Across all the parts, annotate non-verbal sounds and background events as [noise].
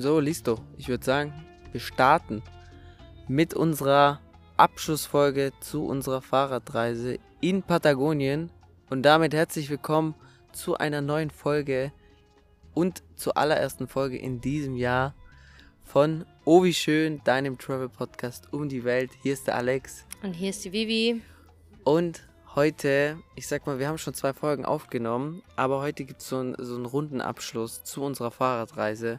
So, listo. Ich würde sagen, wir starten mit unserer Abschlussfolge zu unserer Fahrradreise in Patagonien. Und damit herzlich willkommen zu einer neuen Folge und zur allerersten Folge in diesem Jahr von Oh wie schön, deinem Travel Podcast um die Welt. Hier ist der Alex. Und hier ist die Vivi. Und heute, ich sag mal, wir haben schon zwei Folgen aufgenommen, aber heute gibt es so, ein, so einen runden Abschluss zu unserer Fahrradreise.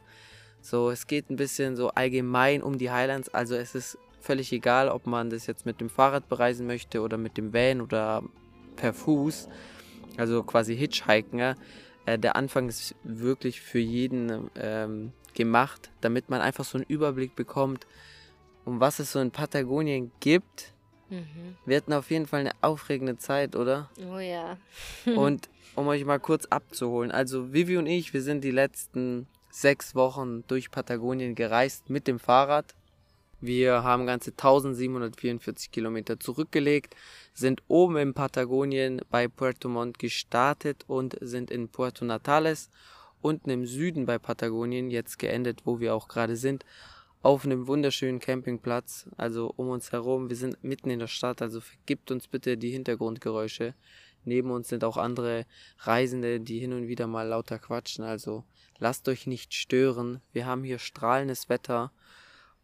So, es geht ein bisschen so allgemein um die Highlands. Also es ist völlig egal, ob man das jetzt mit dem Fahrrad bereisen möchte oder mit dem Van oder per Fuß. Also quasi Hitchhiken. Ja. Äh, der Anfang ist wirklich für jeden ähm, gemacht, damit man einfach so einen Überblick bekommt, um was es so in Patagonien gibt. Mhm. Wir hatten auf jeden Fall eine aufregende Zeit, oder? Oh ja. Und [laughs] um euch mal kurz abzuholen, also Vivi und ich, wir sind die letzten sechs Wochen durch Patagonien gereist mit dem Fahrrad. Wir haben ganze 1744 Kilometer zurückgelegt, sind oben in Patagonien bei Puerto Montt gestartet und sind in Puerto Natales unten im Süden bei Patagonien jetzt geendet, wo wir auch gerade sind, auf einem wunderschönen Campingplatz, also um uns herum. Wir sind mitten in der Stadt, also vergibt uns bitte die Hintergrundgeräusche. Neben uns sind auch andere Reisende, die hin und wieder mal lauter quatschen, also lasst euch nicht stören. Wir haben hier strahlendes Wetter.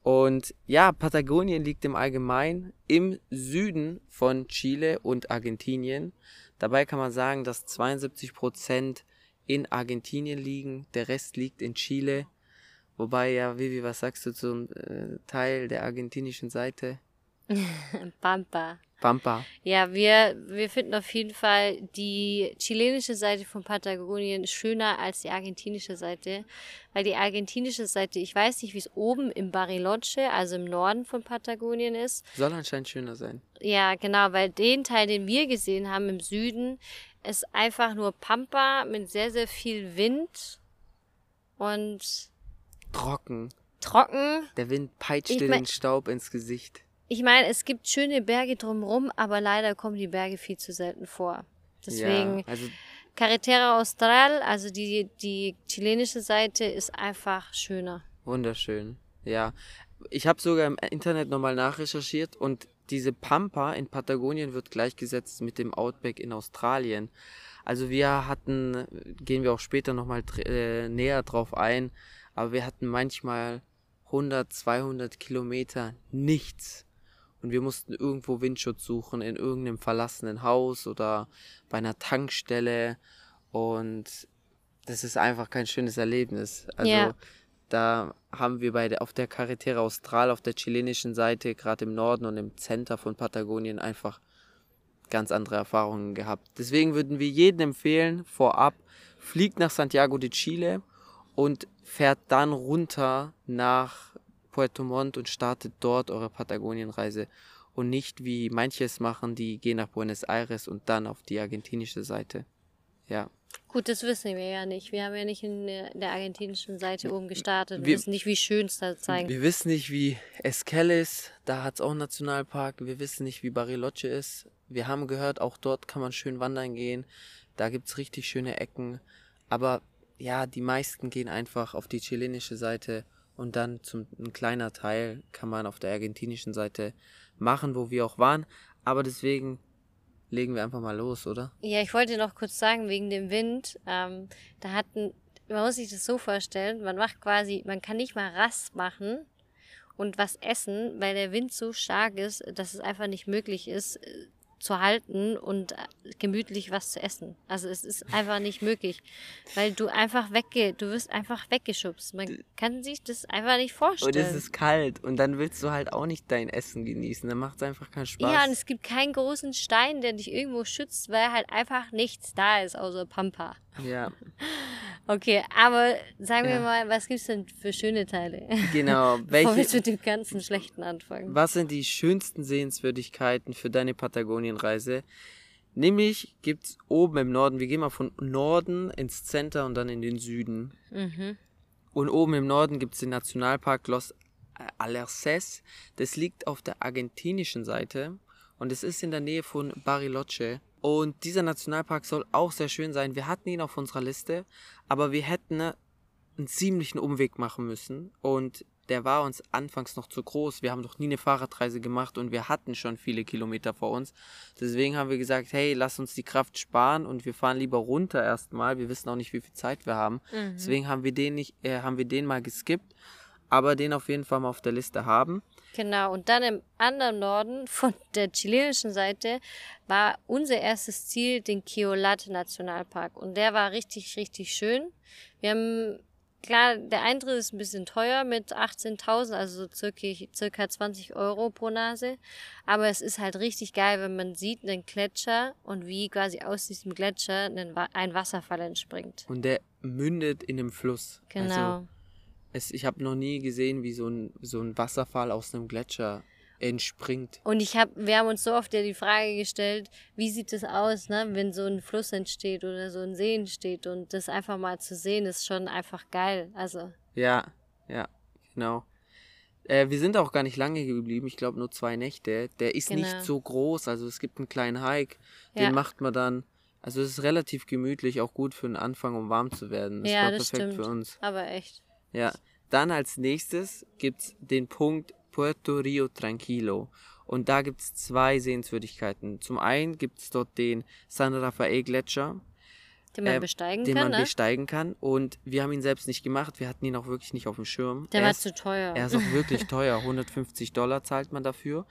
Und ja, Patagonien liegt im Allgemeinen im Süden von Chile und Argentinien. Dabei kann man sagen, dass 72 Prozent in Argentinien liegen, der Rest liegt in Chile. Wobei, ja, Vivi, was sagst du zum äh, Teil der argentinischen Seite? [laughs] Pampa. Pampa. Ja, wir, wir finden auf jeden Fall die chilenische Seite von Patagonien schöner als die argentinische Seite. Weil die argentinische Seite, ich weiß nicht, wie es oben im Bariloche, also im Norden von Patagonien ist. Soll anscheinend schöner sein. Ja, genau, weil den Teil, den wir gesehen haben im Süden, ist einfach nur Pampa mit sehr, sehr viel Wind und Trocken. trocken. Der Wind peitscht Ich dir mein- den Staub ins Gesicht. Ich meine, es gibt schöne Berge drumherum, aber leider kommen die Berge viel zu selten vor. Deswegen, Ja, also Carretera Austral, also die, die chilenische Seite, ist einfach schöner. wunderschön. Ja. Ich habe sogar im Internet nochmal nachrecherchiert und diese Pampa in Patagonien wird gleichgesetzt mit dem Outback in Australien. Also wir hatten, gehen wir auch später nochmal äh, näher drauf ein, aber wir hatten manchmal 100, 200 Kilometer nichts. Und wir mussten irgendwo Windschutz suchen, in irgendeinem verlassenen Haus oder bei einer Tankstelle. Und das ist einfach kein schönes Erlebnis. Also Ja. da haben wir bei der, auf der Carretera Austral, auf der chilenischen Seite, gerade im Norden und im Center von Patagonien einfach ganz andere Erfahrungen gehabt. Deswegen würden wir jedem empfehlen, vorab, fliegt nach Santiago de Chile und fährt dann runter nach Puerto Montt und startet dort eure Patagonienreise. Und nicht wie manches machen, die gehen nach Buenos Aires und dann auf die argentinische Seite. Ja. Gut, das wissen wir ja nicht. Wir haben ja nicht in der, argentinischen Seite oben gestartet. Wir, Wir- wissen nicht, wie schön es da zeigen. Wir wissen nicht, wie Esquel ist. Da hat es auch einen Nationalpark. Wir wissen nicht, wie Bariloche ist. Wir haben gehört, auch dort kann man schön wandern gehen. Da gibt's richtig schöne Ecken. Aber ja, die meisten gehen einfach auf die chilenische Seite und dann zum ein kleiner Teil kann man auf der argentinischen Seite machen, wo wir auch waren. Aber deswegen legen wir einfach mal los, oder? Ja, ich wollte noch kurz sagen, wegen dem Wind, ähm, da hatten, man muss sich das so vorstellen, man macht quasi, man kann nicht mal Rast machen und was essen, weil der Wind so stark ist, dass es einfach nicht möglich ist, äh, zu halten und äh, gemütlich was zu essen. Also es ist einfach nicht möglich, weil du einfach wegge, du wirst einfach weggeschubst. Man kann sich das einfach nicht vorstellen. Und es ist kalt und dann willst du halt auch nicht dein Essen genießen. Dann macht es einfach keinen Spaß. Ja, und es gibt keinen großen Stein, der dich irgendwo schützt, weil halt einfach nichts da ist, außer Pampa. Ja. [laughs] Okay, aber sagen wir Ja. mal, was gibt's denn für schöne Teile? Genau. [laughs] Bevor wir Welche, mit dem ganzen Schlechten anfangen. was sind die schönsten Sehenswürdigkeiten für deine Patagonienreise? Nämlich gibt's oben im Norden, wir gehen mal von Norden ins Center und dann in den Süden. Mhm. Und oben im Norden gibt's den Nationalpark Los Alerces. Das liegt auf der argentinischen Seite und es ist in der Nähe von Bariloche. Und dieser Nationalpark soll auch sehr schön sein. Wir hatten ihn auf unserer Liste, aber wir hätten einen ziemlichen Umweg machen müssen und der war uns anfangs noch zu groß. Wir haben noch nie eine Fahrradreise gemacht und wir hatten schon viele Kilometer vor uns. Deswegen haben wir gesagt, hey, lass uns die Kraft sparen und wir fahren lieber runter erstmal. Wir wissen auch nicht, wie viel Zeit wir haben. Mhm. Deswegen haben wir den nicht, äh, haben wir den mal geskippt, aber den auf jeden Fall mal auf der Liste haben. Genau, und dann im anderen Norden von der chilenischen Seite war unser erstes Ziel den Kiolat Nationalpark. Und der war richtig, richtig schön. Wir haben, klar, der Eintritt ist ein bisschen teuer mit 18.000, also so circa, circa 20 Euro pro Nase. Aber es ist halt richtig geil, wenn man sieht einen Gletscher und wie quasi aus diesem Gletscher ein, Wa- ein Wasserfall entspringt. Und der mündet in einem Fluss. Genau. Also, es, ich habe noch nie gesehen, wie so ein, so ein Wasserfall aus einem Gletscher entspringt. Und ich hab, wir haben uns so oft ja die Frage gestellt, wie sieht es aus, ne, wenn so ein Fluss entsteht oder so ein See entsteht und das einfach mal zu sehen, ist schon einfach geil. Also, Ja, ja, genau. Äh, wir sind auch gar nicht lange geblieben, ich glaube nur zwei Nächte. Der ist Genau. nicht so groß, also es gibt einen kleinen Hike, den Ja. macht man dann. Also es ist relativ gemütlich, auch gut für den Anfang, um warm zu werden. Das ja, war das perfekt stimmt. für uns. Aber echt. Ja. Dann als nächstes gibt's den Punkt Puerto Rio Tranquilo. Und da gibt's zwei Sehenswürdigkeiten. Zum einen gibt's dort den San Rafael Gletscher, Den man äh, besteigen den kann, man ne? besteigen kann. Und wir haben ihn selbst nicht gemacht. Wir hatten ihn auch wirklich nicht auf dem Schirm. Der Er war ist- zu teuer. er ist auch wirklich [laughs] teuer. 150 Dollar zahlt man dafür.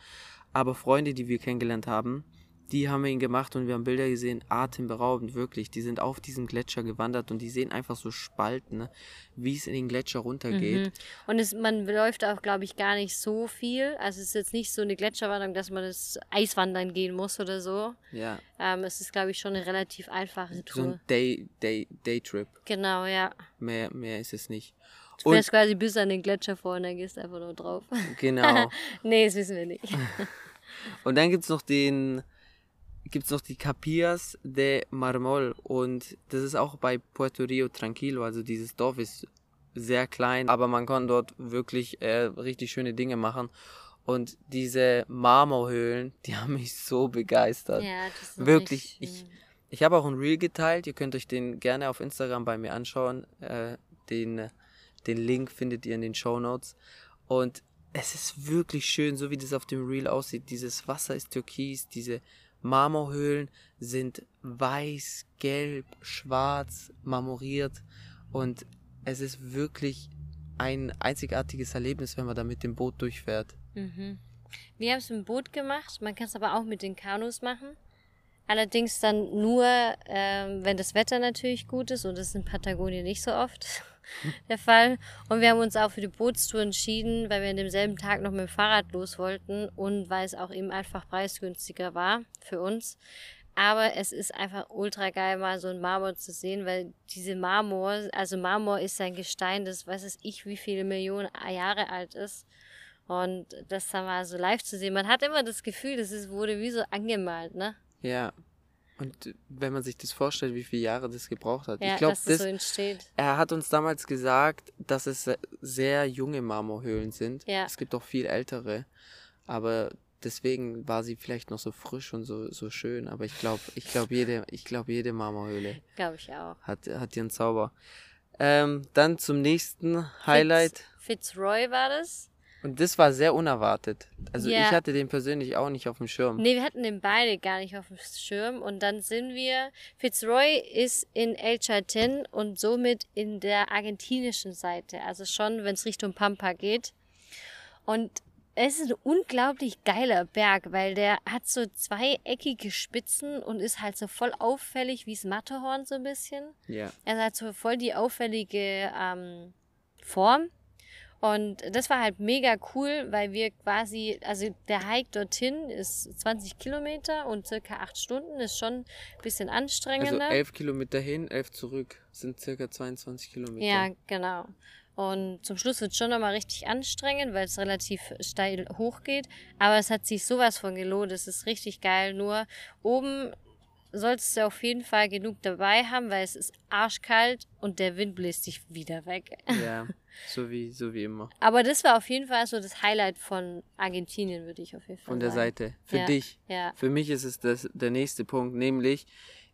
Aber Freunde, die wir kennengelernt haben, die haben ihn gemacht und wir haben Bilder gesehen, atemberaubend, wirklich. Die sind auf diesem Gletscher gewandert und die sehen einfach so Spalten, ne? wie es in den Gletscher runtergeht. Mhm. Und es, man läuft auch, glaube ich, gar nicht so viel. Also es ist jetzt nicht so eine Gletscherwanderung, dass man das Eiswandern gehen muss oder so. Ja, Ähm, es ist, glaube ich, schon eine relativ einfache so Tour. ein Day, Day, Daytrip. Genau, ja. Mehr, mehr ist es nicht. Du fährst quasi bis an den Gletscher vor und dann gehst einfach nur drauf. Genau. [laughs] nee, das wissen wir nicht. [laughs] Und dann gibt's noch den, gibt's noch die Capillas de Marmol und das ist auch bei Puerto Rio Tranquilo, also dieses Dorf ist sehr klein, aber man kann dort wirklich äh, richtig schöne Dinge machen. Und diese Marmorhöhlen, die haben mich so begeistert. ja, das ist Wirklich, richtig ich, ich habe auch ein Reel geteilt, ihr könnt euch den gerne auf Instagram bei mir anschauen. Äh, den, den Link findet ihr in den Show Notes. Und es ist wirklich schön, so wie das auf dem Reel aussieht. Dieses Wasser ist türkis, diese Marmorhöhlen sind weiß, gelb, schwarz, marmoriert. Und es ist wirklich ein einzigartiges Erlebnis, wenn man da mit dem Boot durchfährt. Mhm. Wir haben es im Boot gemacht, man kann es aber auch mit den Kanus machen. Allerdings dann nur, ähm, wenn das Wetter natürlich gut ist und das ist in Patagonien nicht so oft der Fall. Und wir haben uns auch für die Bootstour entschieden, weil wir an demselben Tag noch mit dem Fahrrad los wollten und weil es auch eben einfach preisgünstiger war für uns. Aber es ist einfach ultra geil, mal so ein Marmor zu sehen, weil diese Marmor, also Marmor ist ein Gestein, das weiß ich, wie viele Millionen Jahre alt ist. Und das dann mal so live zu sehen, man hat immer das Gefühl, das wurde wie so angemalt, ne? Ja. Und wenn man sich das vorstellt, wie viele Jahre das gebraucht hat. Ja, ich glaube, das so entsteht. er hat uns damals gesagt, dass es se- sehr junge Marmorhöhlen sind. Ja. Es gibt auch viel ältere. Aber deswegen war sie vielleicht noch so frisch und so, so schön. Aber ich glaube, ich glaube, jede, ich glaube, jede Marmorhöhle Glaube ich auch. hat, hat ihren Zauber. Ähm, dann zum nächsten Highlight. Fitz, Fitzroy war das. Und das war sehr unerwartet. Also Ja. ich hatte den persönlich auch nicht auf dem Schirm. Nee, wir hatten den beide gar nicht auf dem Schirm. Und dann sind wir. Fitzroy ist in El Chaten und somit in der argentinischen Seite. Also schon, wenn es Richtung Pampa geht. Und es ist ein unglaublich geiler Berg, weil der hat so zweieckige Spitzen und ist halt so voll auffällig wie das Matterhorn so ein bisschen. Ja. Also hat so voll die auffällige ähm, Form. Und das war halt mega cool, weil wir quasi, also der Hike dorthin ist 20 Kilometer und circa acht Stunden, ist schon ein bisschen Also anstrengender. elf Kilometer hin, elf zurück. Sind circa 22 Kilometer. ja, genau. Und zum Schluss wird es schon nochmal richtig anstrengend, weil es relativ steil hochgeht. Aber es hat sich sowas von gelohnt. Es ist richtig geil. Nur oben solltest du auf jeden Fall genug dabei haben, weil es ist arschkalt und der Wind bläst dich wieder weg. Ja, [laughs] so wie, so wie immer. Aber das war auf jeden Fall so das Highlight von Argentinien, würde ich auf jeden Fall Von der sagen. Seite. Für Ja. dich. Ja. Für mich ist es das, der nächste Punkt, nämlich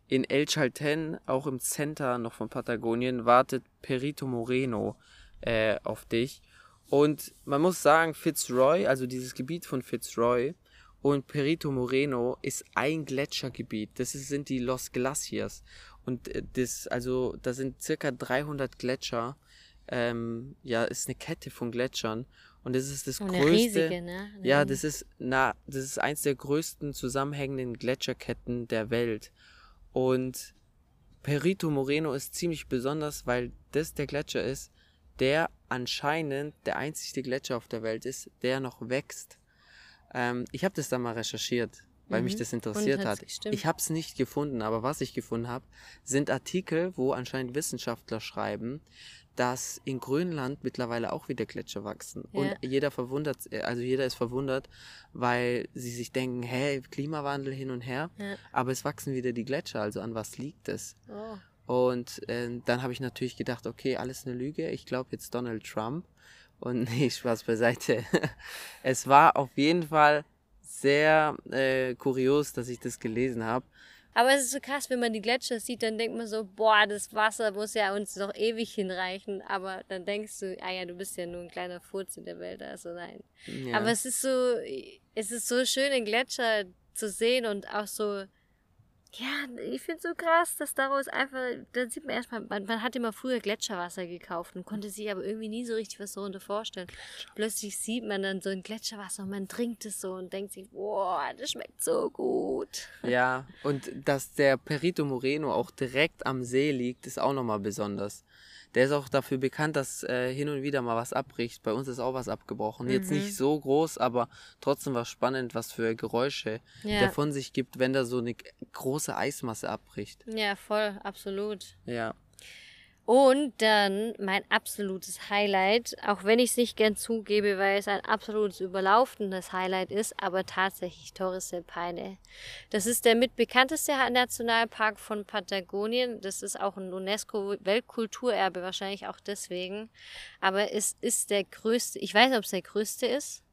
in El Chalten, auch im Center noch von Patagonien, wartet Perito Moreno äh, auf dich. Und man muss sagen, Fitzroy, also dieses Gebiet von Fitzroy und Perito Moreno ist ein Gletschergebiet. Das sind die Los Glaciers. Und äh, das, also, da sind circa 300 Gletscher. Ähm, ja, ist eine Kette von Gletschern. Und das ist das eine größte. riesige, ne? Ja, das ist, na, das ist eins der größten zusammenhängenden Gletscherketten der Welt. Und Perito Moreno ist ziemlich besonders, weil das der Gletscher ist, der anscheinend der einzige Gletscher auf der Welt ist, der noch wächst. Ähm, ich habe das dann mal recherchiert, weil mich Mhm. das Und interessiert hat. gestimmt? Ich habe es nicht gefunden, aber was ich gefunden habe, sind Artikel, wo anscheinend Wissenschaftler schreiben, dass in Grönland mittlerweile auch wieder Gletscher wachsen. Ja. Und jeder verwundert, also jeder ist verwundert, weil sie sich denken, hey, Klimawandel hin und her, Ja. aber es wachsen wieder die Gletscher, also an was liegt es? Oh. Und ähm, dann habe ich natürlich gedacht, okay, alles eine Lüge. Ich glaube jetzt Donald Trump. Und [laughs] nee, Spaß beiseite. [laughs] es war auf jeden Fall sehr äh, kurios, dass ich das gelesen habe. Aber es ist so krass, wenn man die Gletscher sieht, dann denkt man so, boah, das Wasser muss ja uns noch ewig hinreichen. Aber dann denkst du, ah ja, du bist ja nur ein kleiner Furz in der Welt. Also nein. Ja. Aber es ist so, es ist so schön, den Gletscher zu sehen und auch so, ja, ich finde so krass, dass daraus einfach, da sieht man erstmal, man, man hat immer früher Gletscherwasser gekauft und konnte sich aber irgendwie nie so richtig was darunter vorstellen. Plötzlich sieht man dann so ein Gletscherwasser und man trinkt es so und denkt sich, boah, das schmeckt so gut. Ja, und dass der Perito Moreno auch direkt am See liegt, ist auch nochmal besonders. Der ist auch dafür bekannt, dass äh, hin und wieder mal was abbricht. Bei uns ist auch was abgebrochen. Jetzt Mhm. nicht so groß, aber trotzdem war spannend, was für Geräusche Ja. der von sich gibt, wenn da so eine große Eismasse abbricht. Ja, voll, absolut. Ja. Und dann mein absolutes Highlight, auch wenn ich es nicht gern zugebe, weil es ein absolutes überlaufendes Highlight ist, aber tatsächlich Torres del Paine. Das ist der mitbekannteste Nationalpark von Patagonien. Das ist auch ein UNESCO-Weltkulturerbe, wahrscheinlich auch deswegen. Aber es ist der größte, ich weiß nicht, ob es der größte ist,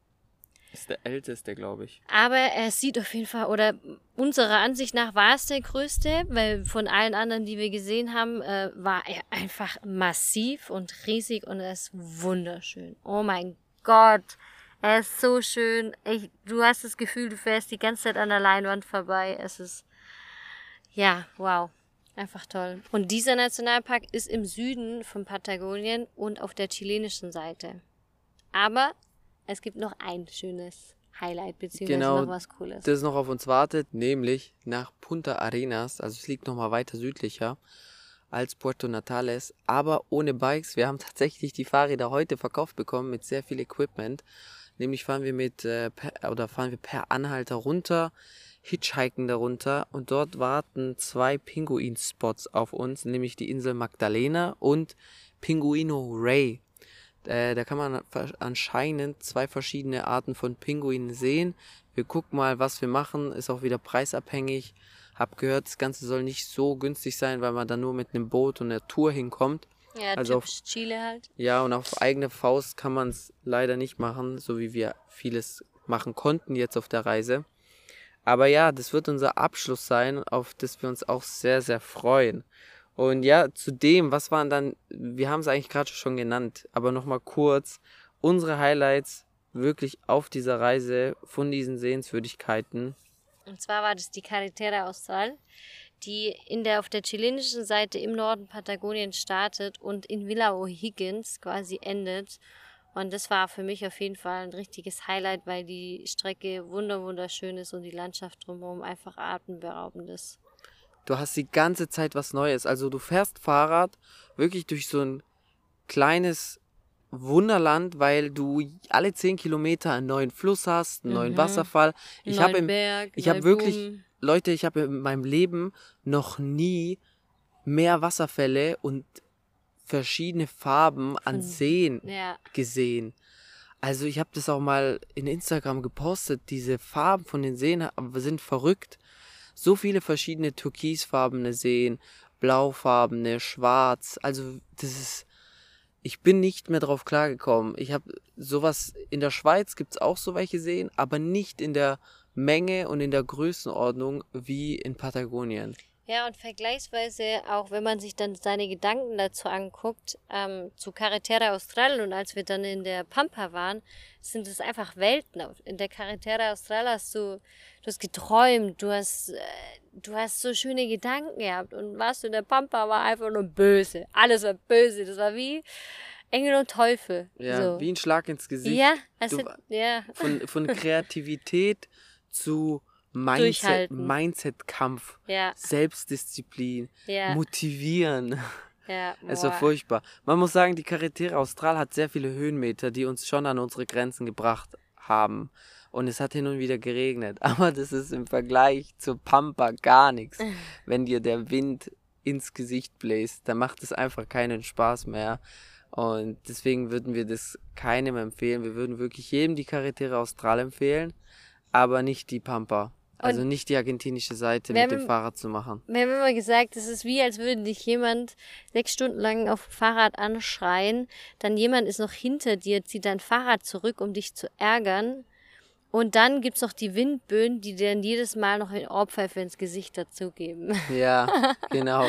Ist der älteste, glaube ich. aber er sieht auf jeden Fall, oder unserer Ansicht nach war es der größte, weil von allen anderen, die wir gesehen haben, äh, war er einfach massiv und riesig und er ist wunderschön. Oh mein Gott, er ist so schön. Ich, du hast das Gefühl, du fährst die ganze Zeit an der Leinwand vorbei. Es ist, ja, wow. Einfach toll. Und dieser Nationalpark ist im Süden von Patagonien und auf der chilenischen Seite. Aber es gibt noch ein schönes Highlight, beziehungsweise Genau, noch was Cooles. Das noch auf uns wartet, nämlich nach Punta Arenas. Also es liegt nochmal weiter südlicher als Puerto Natales, aber ohne Bikes. Wir haben tatsächlich die Fahrräder heute verkauft bekommen mit sehr viel Equipment. Nämlich fahren wir mit äh, per, oder fahren wir per Anhalter runter, hitchhiken darunter und dort warten zwei Pinguin-Spots auf uns, nämlich die Insel Magdalena und Pinguino Ray. Äh, da kann man anscheinend zwei verschiedene Arten von Pinguinen sehen. Wir gucken mal, was wir machen. Ist auch wieder preisabhängig. Hab gehört, das Ganze soll nicht so günstig sein, weil man da nur mit einem Boot und einer Tour hinkommt. ja, also auf- Chile halt. Ja, und auf eigene Faust kann man es leider nicht machen, so wie wir vieles machen konnten jetzt auf der Reise. Aber ja, das wird unser Abschluss sein, auf das wir uns auch sehr, sehr freuen. Und ja, zudem, was waren dann, wir haben es eigentlich gerade schon genannt, aber nochmal kurz, unsere Highlights wirklich auf dieser Reise von diesen Sehenswürdigkeiten. Und zwar war das die Carretera Austral, die in der, auf der chilenischen Seite im Norden Patagoniens startet und in Villa O'Higgins quasi endet. Und das war für mich auf jeden Fall ein richtiges Highlight, weil die Strecke wunder wunderschön ist und die Landschaft drumherum einfach atemberaubend ist. Du hast die ganze Zeit was Neues. Also du fährst Fahrrad wirklich durch so ein kleines Wunderland, weil du alle 10 Kilometer einen neuen Fluss hast, einen neuen Mhm. Wasserfall. Ich Neuen habe ich hab neue wirklich-. Leute, ich habe in meinem Leben noch nie mehr Wasserfälle und verschiedene Farben an Seen Ja, gesehen. Also ich habe das auch mal in Instagram gepostet. Diese Farben von den Seen sind verrückt. So viele verschiedene türkisfarbene Seen, blaufarbene, schwarz. Also das ist. Ich bin nicht mehr drauf klargekommen. Ich habe sowas in der Schweiz gibt es auch so welche Seen, aber nicht in der Menge und in der Größenordnung wie in Patagonien. Ja, und vergleichsweise auch, wenn man sich dann seine Gedanken dazu anguckt, ähm, zu Carretera Austral und als wir dann in der Pampa waren, sind es einfach Welten. In der Carretera Austral hast du, du hast geträumt, du hast, äh, du hast so schöne Gedanken gehabt und warst du in der Pampa war einfach nur böse. Alles war böse. Das war wie Engel und Teufel. Ja, so. wie ein Schlag ins Gesicht. Ja, also, Du- ja. Von, von [laughs] Kreativität zu Mindset. Mindset-Kampf, Ja, Selbstdisziplin, ja, motivieren. ja. [laughs] Es war furchtbar. Man muss sagen, die Carretera Austral hat sehr viele Höhenmeter, die uns schon an unsere Grenzen gebracht haben. Und es hat hin und wieder geregnet. [laughs] Aber das ist im Vergleich zur Pampa gar nichts. [laughs] Wenn dir der Wind ins Gesicht bläst, dann macht es einfach keinen Spaß mehr. Und deswegen würden wir das keinem empfehlen. Wir würden wirklich jedem die Carretera Austral empfehlen, aber nicht die Pampa. Also nicht die argentinische Seite mit dem Fahrrad zu machen. Wir haben immer gesagt, es ist wie, als würde dich jemand sechs Stunden lang auf dem Fahrrad anschreien. Dann jemand ist noch hinter dir, zieht dein Fahrrad zurück, um dich zu ärgern. Und dann gibt's noch die Windböen, die dir dann jedes Mal noch eine Ohrpfeife ins Gesicht dazugeben. Ja, [laughs] genau.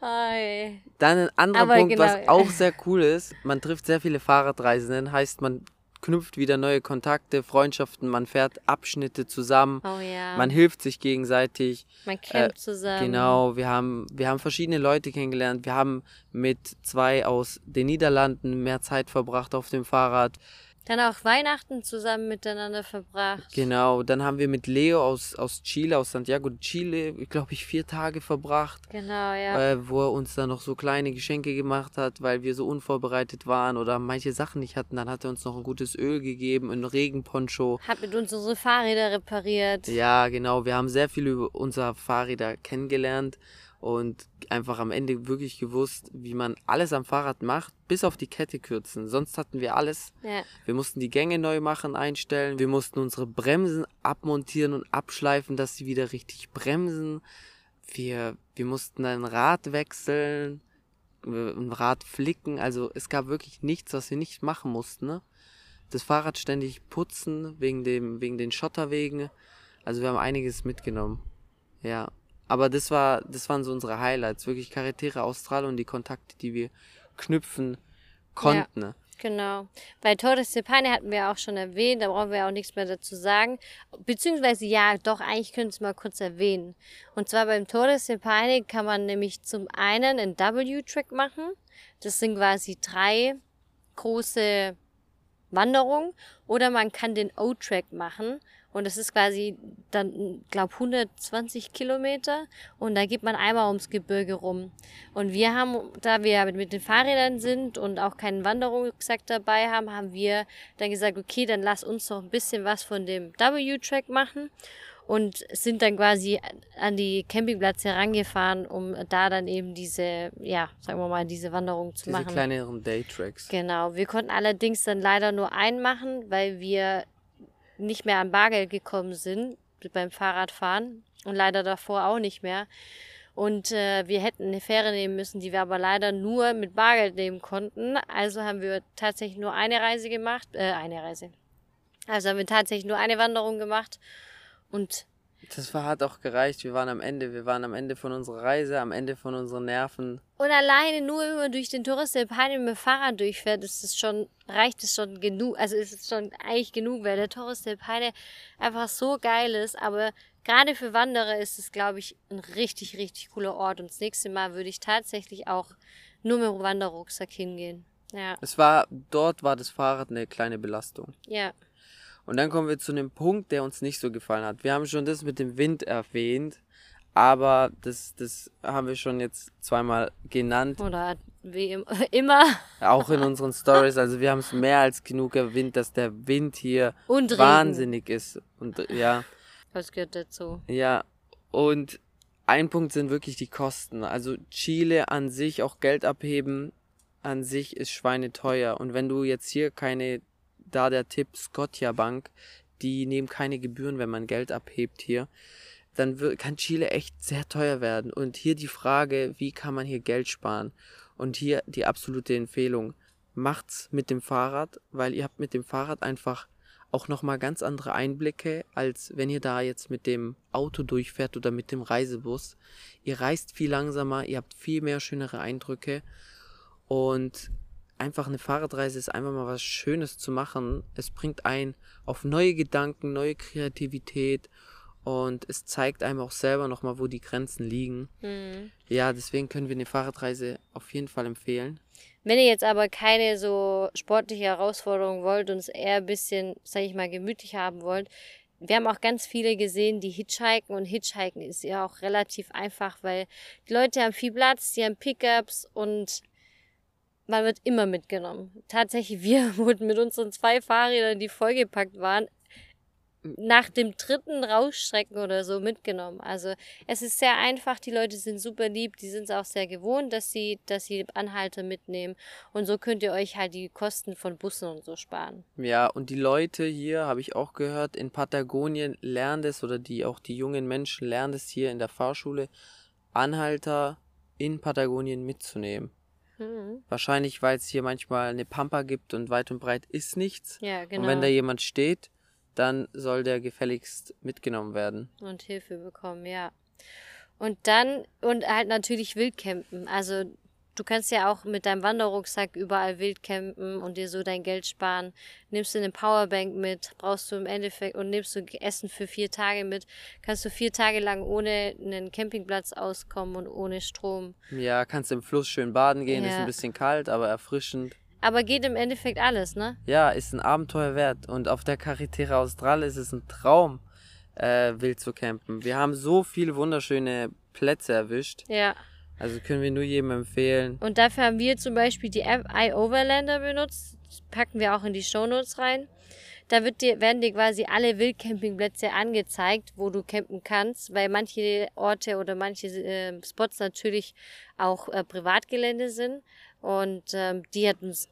Ei. Dann ein anderer Aber Punkt, was genau. auch sehr cool ist, man trifft sehr viele Fahrradreisenden, heißt man knüpft wieder neue Kontakte, Freundschaften, man fährt Abschnitte zusammen, Oh ja. man hilft sich gegenseitig. Man campt äh, zusammen. Genau, wir haben, wir haben verschiedene Leute kennengelernt. Wir haben mit zwei aus den Niederlanden mehr Zeit verbracht auf dem Fahrrad. Dann auch Weihnachten zusammen miteinander verbracht. Genau, dann haben wir mit Leo aus, aus Chile, aus Santiago de Chile, glaube ich, vier Tage verbracht. Genau, ja. äh, wo er uns dann noch so kleine Geschenke gemacht hat, weil wir so unvorbereitet waren oder manche Sachen nicht hatten. Dann hat er uns noch ein gutes Öl gegeben, ein Regenponcho. Hat mit uns unsere Fahrräder repariert. Ja, genau. Wir haben sehr viel über unser Fahrräder kennengelernt und einfach am Ende wirklich gewusst, wie man alles am Fahrrad macht, bis auf die Kette kürzen. Sonst hatten wir alles. Ja. Wir mussten die Gänge neu machen, einstellen. Wir mussten unsere Bremsen abmontieren und abschleifen, dass sie wieder richtig bremsen. Wir, wir mussten ein Rad wechseln, äh, ein Rad flicken. Also es gab wirklich nichts, was wir nicht machen mussten. Ne? Das Fahrrad ständig putzen wegen, dem, wegen den Schotterwegen. Also wir haben einiges mitgenommen. Ja. Aber das war, das waren so unsere Highlights. Wirklich Carretera Austral und die Kontakte, die wir knüpfen konnten. ne? Genau. Bei Torres de Paine hatten wir auch schon erwähnt, da brauchen wir auch nichts mehr dazu sagen. Beziehungsweise ja, doch, eigentlich können wir es mal kurz erwähnen. Und zwar beim Torres de Paine kann man nämlich zum einen einen W-Track machen. Das sind quasi drei große Wanderungen. Oder man kann den O-Track machen. Und das ist quasi dann, glaub 120 Kilometer. Und da geht man einmal ums Gebirge rum. Und wir haben, da wir mit den Fahrrädern sind und auch keinen Wanderrucksack dabei haben, haben wir dann gesagt, okay, dann lass uns noch ein bisschen was von dem W-Track machen. Und sind dann quasi an die Campingplätze herangefahren, um da dann eben diese, ja, sagen wir mal, diese Wanderung zu Diese machen. kleineren Daytracks. Genau, wir konnten allerdings dann leider nur einen machen, weil wir nicht mehr an Bargeld gekommen sind beim Fahrradfahren und leider davor auch nicht mehr. Und äh, wir hätten eine Fähre nehmen müssen, die wir aber leider nur mit Bargeld nehmen konnten. Also haben wir tatsächlich nur eine Reise gemacht, äh, eine Reise. Also haben wir tatsächlich nur eine Wanderung gemacht und Das war, hat auch gereicht. Wir waren am Ende. Wir waren am Ende von unserer Reise, am Ende von unseren Nerven. Und alleine nur, wenn man durch den Tourist der Peine mit dem Fahrrad durchfährt, ist es schon, reicht es schon genug. Also ist es schon eigentlich genug, weil der Tourist der Peine einfach so geil ist. Aber gerade für Wanderer ist es, glaube ich, ein richtig, richtig cooler Ort. Und das nächste Mal würde ich tatsächlich auch nur mit dem Wanderrucksack hingehen. Ja, Es war, dort war das Fahrrad eine kleine Belastung. ja, Und dann kommen wir zu einem Punkt, der uns nicht so gefallen hat. Wir haben schon das mit dem Wind erwähnt, aber das, das haben wir schon jetzt zweimal genannt, oder wie im- [laughs] immer. auch in unseren Stories. Also wir haben es mehr als genug erwähnt, dass der Wind hier wahnsinnig ist. Und ja, Das gehört dazu. ja. Und ein Punkt sind wirklich die Kosten. Also Chile an sich, auch Geld abheben, an sich ist schweineteuer. Und wenn du jetzt hier keine, da der Tipp Scotia Bank, die nehmen keine Gebühren, wenn man Geld abhebt hier, dann wird, kann Chile echt sehr teuer werden. Und hier die Frage, wie kann man hier Geld sparen? Und hier die absolute Empfehlung, macht's mit dem Fahrrad, weil ihr habt mit dem Fahrrad einfach auch nochmal ganz andere Einblicke, als wenn ihr da jetzt mit dem Auto durchfährt oder mit dem Reisebus. Ihr reist viel langsamer, ihr habt viel mehr schönere Eindrücke und einfach eine Fahrradreise ist einfach mal was Schönes zu machen. Es bringt einen auf neue Gedanken, neue Kreativität und es zeigt einem auch selber nochmal, wo die Grenzen liegen. Mhm. Ja, deswegen können wir eine Fahrradreise auf jeden Fall empfehlen. Wenn ihr jetzt aber keine so sportliche Herausforderung wollt und es eher ein bisschen, sag ich mal, gemütlich haben wollt, wir haben auch ganz viele gesehen, die hitchhiken und hitchhiken ist ja auch relativ einfach, weil die Leute haben viel Platz, die haben Pickups und man wird immer mitgenommen. Tatsächlich, wir [laughs] wurden mit unseren zwei Fahrrädern, die vollgepackt waren, nach dem dritten Rausstrecken oder so mitgenommen. Also es ist sehr einfach, die Leute sind super lieb, die sind es auch sehr gewohnt, dass sie, dass sie Anhalter mitnehmen. Und so könnt ihr euch halt die Kosten von Bussen und so sparen. Ja, und die Leute hier, habe ich auch gehört, in Patagonien lernen es, oder die auch die jungen Menschen lernen es hier in der Fahrschule, Anhalter in Patagonien mitzunehmen. Mhm. Wahrscheinlich, weil es hier manchmal eine Pampa gibt und weit und breit ist nichts. Ja, genau. Und wenn da jemand steht, dann soll der gefälligst mitgenommen werden. und Hilfe bekommen, ja. Und dann, und halt natürlich Wildcampen. Also du kannst ja auch mit deinem Wanderrucksack überall wild campen und dir so dein Geld sparen. Nimmst du eine Powerbank mit, brauchst du im Endeffekt und nimmst du Essen für vier Tage mit, kannst du vier Tage lang ohne einen Campingplatz auskommen und ohne Strom. Ja, kannst im Fluss schön baden gehen, ist Ja. ein bisschen kalt, aber erfrischend. Aber geht im Endeffekt alles, ne? Ja, ist ein Abenteuer wert. Und auf der Carretera Austral ist es ein Traum, äh, wild zu campen. Wir haben so viele wunderschöne Plätze erwischt. Ja. Also können wir nur jedem empfehlen. Und dafür haben wir zum Beispiel die App iOverlander benutzt. Das packen wir auch in die Shownotes rein. Da wird dir, werden dir quasi alle Wildcampingplätze angezeigt, wo du campen kannst, weil manche Orte oder manche äh, Spots natürlich auch äh, Privatgelände sind. Und ähm, die hat uns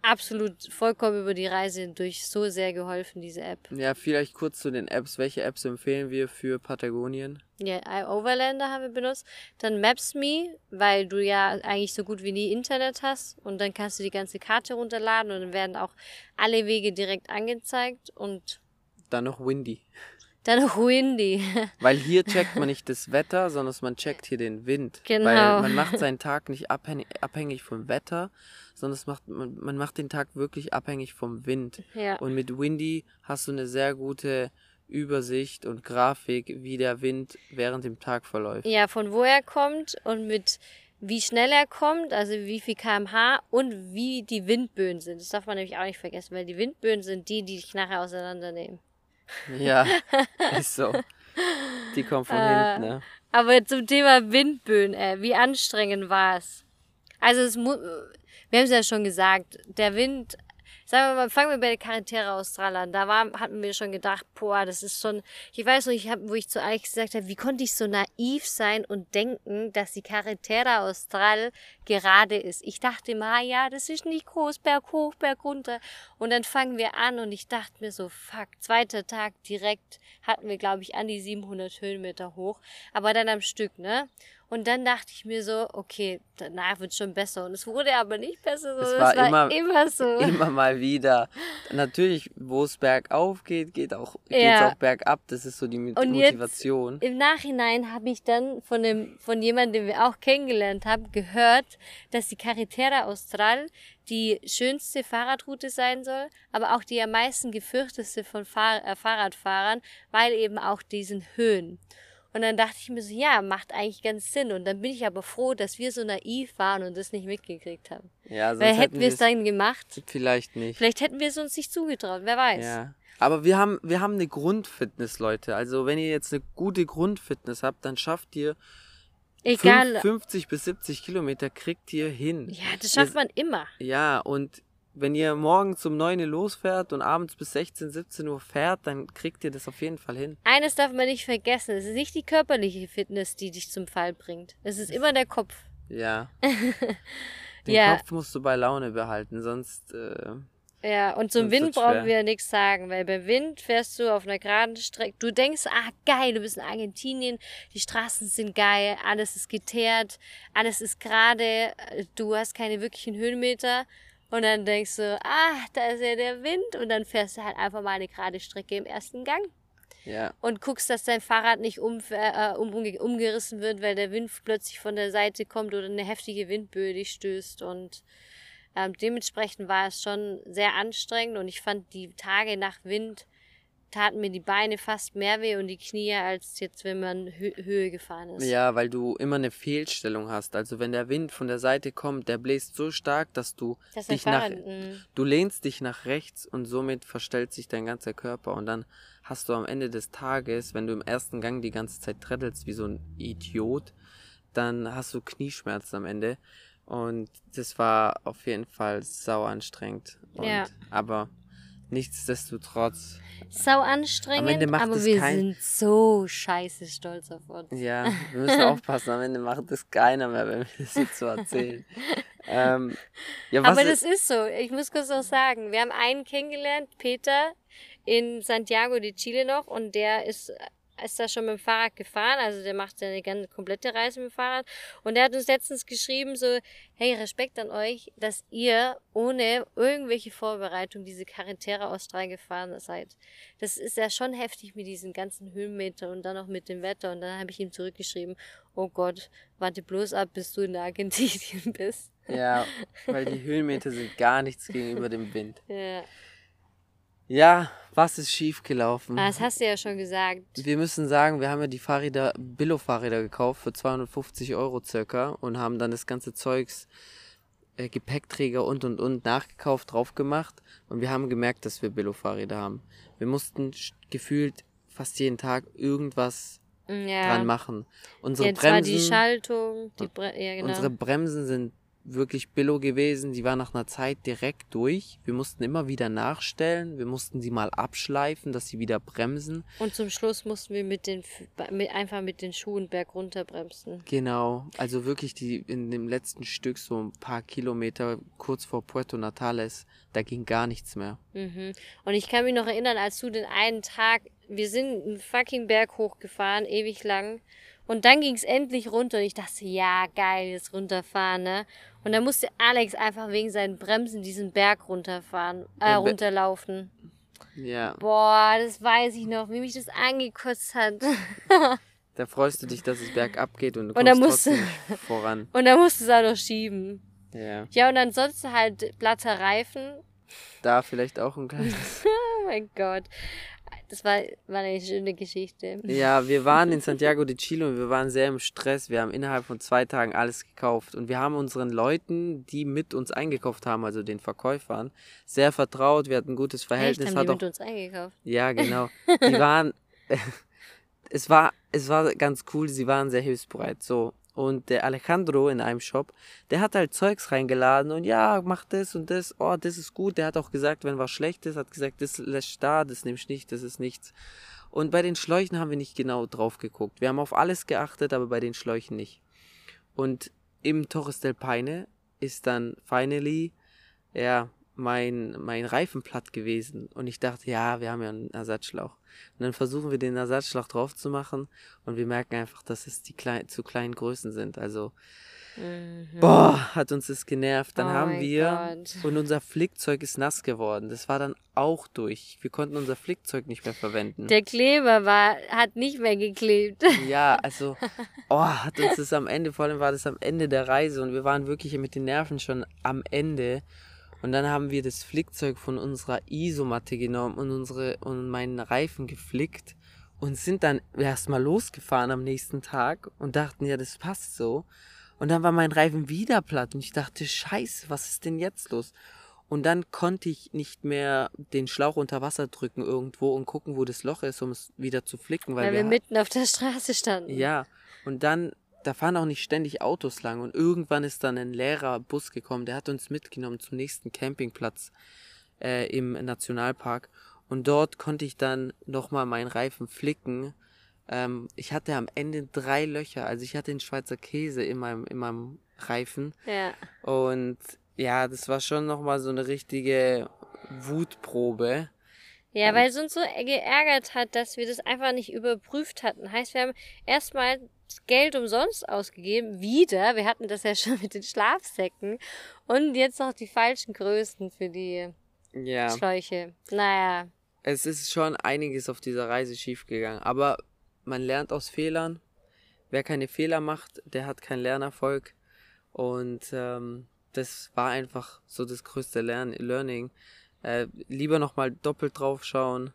absolut vollkommen über die Reise durch so sehr geholfen, diese App. Ja, vielleicht kurz zu den Apps. Welche Apps empfehlen wir für Patagonien? Ja, iOverlander haben wir benutzt. Dann Maps.me, weil du ja eigentlich so gut wie nie Internet hast. Und dann kannst du die ganze Karte runterladen und dann werden auch alle Wege direkt angezeigt. Und Dann noch Windy. dann noch Windy. [laughs] Weil hier checkt man nicht das Wetter, sondern man checkt hier den Wind. Genau. Weil man macht seinen Tag nicht abhängig, abhängig vom Wetter, sondern es macht, man, man macht den Tag wirklich abhängig vom Wind. ja. Und mit Windy hast du eine sehr gute Übersicht und Grafik, wie der Wind während dem Tag verläuft. ja, von wo er kommt und mit wie schnell er kommt, also wie viel kmh und wie die Windböen sind. Das darf man nämlich auch nicht vergessen, weil die Windböen sind die, die dich nachher auseinandernehmen. Ja, [laughs] ist so. Die kommen von Äh, hinten, ne? Aber zum Thema Windböen, äh, wie anstrengend war es? Also es mu wir haben es ja schon gesagt, der Wind, sagen wir mal, fangen wir bei der Carretera Austral an. Da war, hatten wir schon gedacht, boah, das ist schon, ich weiß noch, ich hab, wo ich zu Alex gesagt habe, wie konnte ich so naiv sein und denken, dass die Carretera Austral gerade ist. Ich dachte immer, ah ja, das ist nicht groß, Berg hoch, Berg runter. Und dann fangen wir an und ich dachte mir so, fuck, zweiter Tag direkt hatten wir, glaube ich, an die 700 Höhenmeter hoch, aber dann am Stück, ne? Und dann dachte ich mir so, okay, danach wird schon besser. Und es wurde aber nicht besser, sondern es war war, immer- immer, so. [laughs] Immer mal wieder. Natürlich, wo es bergauf geht, geht auch, geht's Ja. auch bergab. Das ist so die Mit- Und jetzt- Motivation. Im Nachhinein habe ich dann von, dem, von jemandem, den wir auch kennengelernt haben, gehört, dass die Carretera Austral die schönste Fahrradroute sein soll, aber auch die am meisten gefürchteste von Fahr äh, Fahrradfahrern, weil eben auch diesen Höhen. Und dann dachte ich mir so, ja, macht eigentlich ganz Sinn. Und dann bin ich aber froh, dass wir so naiv waren und das nicht mitgekriegt haben. Ja, sonst Weil hätten wir es dann gemacht, vielleicht nicht. vielleicht hätten wir es uns nicht zugetraut, wer weiß. Ja. Aber wir haben, wir haben eine Grundfitness, Leute. Also wenn ihr jetzt eine gute Grundfitness habt, dann schafft ihr Egal. fünf- 50 bis 70 Kilometer kriegt ihr hin. Ja, das schafft man immer. Ja, und wenn ihr morgens um 9 Uhr losfährt und abends bis 16, 17 Uhr fährt, dann kriegt ihr das auf jeden Fall hin. Eines darf man nicht vergessen, es ist nicht die körperliche Fitness, die dich zum Fall bringt. Es ist immer der Kopf. Ja. [laughs] Den Ja. Kopf musst du bei Laune behalten, sonst äh, Ja, und zum Sonst Wind brauchen wir ja nichts sagen, weil beim Wind fährst du auf einer geraden Strecke. Du denkst, ah geil, du bist in Argentinien, die Straßen sind geil, alles ist geteert, alles ist gerade, du hast keine wirklichen Höhenmeter. Und dann denkst du, ah, da ist ja der Wind. Und dann fährst du halt einfach mal eine gerade Strecke im ersten Gang. Ja. Und guckst, dass dein Fahrrad nicht um, äh, um, umgerissen wird, weil der Wind plötzlich von der Seite kommt oder eine heftige Windböe dich stößt. Und ähm, dementsprechend war es schon sehr anstrengend. Und ich fand die Tage nach Wind taten mir die Beine fast mehr weh und die Knie, als jetzt, wenn man Hö Höhe gefahren ist. Ja, weil du immer eine Fehlstellung hast. Also wenn der Wind von der Seite kommt, der bläst so stark, dass du Das dich nach, mm, du lehnst dich nach rechts und somit verstellt sich dein ganzer Körper und dann hast du am Ende des Tages, wenn du im ersten Gang die ganze Zeit trettelst wie so ein Idiot, dann hast du Knieschmerzen am Ende und das war auf jeden Fall sau anstrengend. Und, Ja. Aber nichtsdestotrotz, sau anstrengend, aber wir kein- sind so scheiße stolz auf uns. ja, [laughs] wir müssen aufpassen, am Ende macht das keiner mehr, wenn wir das jetzt so erzählen. [laughs] ähm, ja, Aber das ist so. Ich muss kurz noch sagen, wir haben einen kennengelernt, Peter, in Santiago de Chile noch und der ist, ist da schon mit dem Fahrrad gefahren. Also der macht seine ganze komplette Reise mit dem Fahrrad. Und der hat uns letztens geschrieben so, hey, Respekt an euch, dass ihr ohne irgendwelche Vorbereitung diese Carretera Austral gefahren seid. Das ist ja schon heftig mit diesen ganzen Höhenmetern und dann auch mit dem Wetter. Und dann habe ich ihm zurückgeschrieben, oh Gott, warte bloß ab, bis du in Argentinien [laughs] bist. Ja, weil die Höhenmeter sind gar nichts gegenüber dem Wind. Ja. Ja, was ist schiefgelaufen? Ah, das hast du ja schon gesagt. Wir müssen sagen, wir haben ja die Fahrräder, Billo-Fahrräder gekauft für 250 Euro circa und haben dann das ganze Zeugs, äh, Gepäckträger und und und nachgekauft, drauf gemacht und wir haben gemerkt, dass wir Billo-Fahrräder haben. Wir mussten gefühlt fast jeden Tag irgendwas Ja. dran machen. Unsere Jetzt war die Bremsen, Schaltung, die Bre ja, genau. unsere Bremsen sind wirklich Billo gewesen. Die waren nach einer Zeit direkt durch. Wir mussten immer wieder nachstellen. Wir mussten sie mal abschleifen, dass sie wieder bremsen. Und zum Schluss mussten wir mit den mit, einfach mit den Schuhen bergunter bremsen. Genau, also wirklich die in dem letzten Stück so ein paar Kilometer kurz vor Puerto Natales, da ging gar nichts mehr. Mhm. Und ich kann mich noch erinnern, als du den einen Tag, wir sind einen fucking Berg hochgefahren, ewig lang. Und dann ging es endlich runter und ich dachte, ja, geil, jetzt runterfahren, ne? Und dann musste Alex einfach wegen seinen Bremsen diesen Berg runterfahren, äh, runterlaufen. Ja, Boah, das weiß ich noch, wie mich das angekotzt hat. [laughs] da freust du dich, dass es bergab geht und du Und kommst dann musst trotzdem voran. [laughs] Und dann musste es auch noch schieben. Ja, Ja, und ansonsten halt platter Reifen. da vielleicht auch ein kleines. [laughs] Oh mein Gott. Das war, war eine schöne Geschichte. Ja, wir waren in [laughs] Santiago de Chile und wir waren sehr im Stress. Wir haben innerhalb von zwei Tagen alles gekauft und wir haben unseren Leuten, die mit uns eingekauft haben, also den Verkäufern, sehr vertraut. Wir hatten ein gutes Echt, Verhältnis. haben hat die auch mit uns eingekauft. Ja, genau. [laughs] Die waren, [laughs] es war, es war ganz cool, sie waren sehr hilfsbereit, so. Und der Alejandro in einem Shop, der hat halt Zeugs reingeladen und ja, mach das und das, oh, das ist gut. Der hat auch gesagt, wenn was schlecht ist, hat gesagt, das lässt da, das nehme ich nicht, das ist nichts. Und bei den Schläuchen haben wir nicht genau drauf geguckt. Wir haben auf alles geachtet, aber bei den Schläuchen nicht. Und im Torres del Paine ist dann finally, ja, mein, mein Reifen platt gewesen. Und ich dachte, ja, wir haben ja einen Ersatzschlauch. Und dann versuchen wir den Ersatzschlauch drauf zu machen und wir merken einfach, dass es die klein, zu kleinen Größen sind. Also, Mhm. boah, hat uns das genervt. Dann Oh haben wir, Gott. und unser Flickzeug ist nass geworden. Das war dann auch durch. Wir konnten unser Flickzeug nicht mehr verwenden. Der Kleber war, hat nicht mehr geklebt. Ja, also, oh, hat uns das am Ende, vor allem war das am Ende der Reise und wir waren wirklich mit den Nerven schon am Ende. Und dann haben wir das Flickzeug von unserer Isomatte genommen und unsere und meinen Reifen geflickt und sind dann erstmal losgefahren am nächsten Tag und dachten, ja, das passt so. Und dann war mein Reifen wieder platt und ich dachte, scheiße, was ist denn jetzt los? Und dann konnte ich nicht mehr den Schlauch unter Wasser drücken irgendwo und gucken, wo das Loch ist, um es wieder zu flicken, weil, Weil wir ha- mitten auf der Straße standen. ja, und dann, da fahren auch nicht ständig Autos lang. Und irgendwann ist dann ein leerer Bus gekommen, der hat uns mitgenommen zum nächsten Campingplatz äh, im Nationalpark. Und dort konnte ich dann nochmal meinen Reifen flicken. Ähm, ich hatte am Ende drei Löcher, also ich hatte den Schweizer Käse in meinem, in meinem Reifen. Ja. Und ja, das war schon nochmal so eine richtige Wutprobe. Ja, weil es uns so geärgert hat, dass wir das einfach nicht überprüft hatten. Heißt, wir haben erstmal Geld umsonst ausgegeben. Wieder. Wir hatten das ja schon [laughs] mit den Schlafsäcken. Und jetzt noch die falschen Größen für die Ja. Schläuche. Naja. Es ist schon einiges auf dieser Reise schiefgegangen, aber man lernt aus Fehlern. Wer keine Fehler macht, der hat keinen Lernerfolg. Und ähm, das war einfach so das größte Lern Learning. Äh, lieber nochmal doppelt drauf schauen.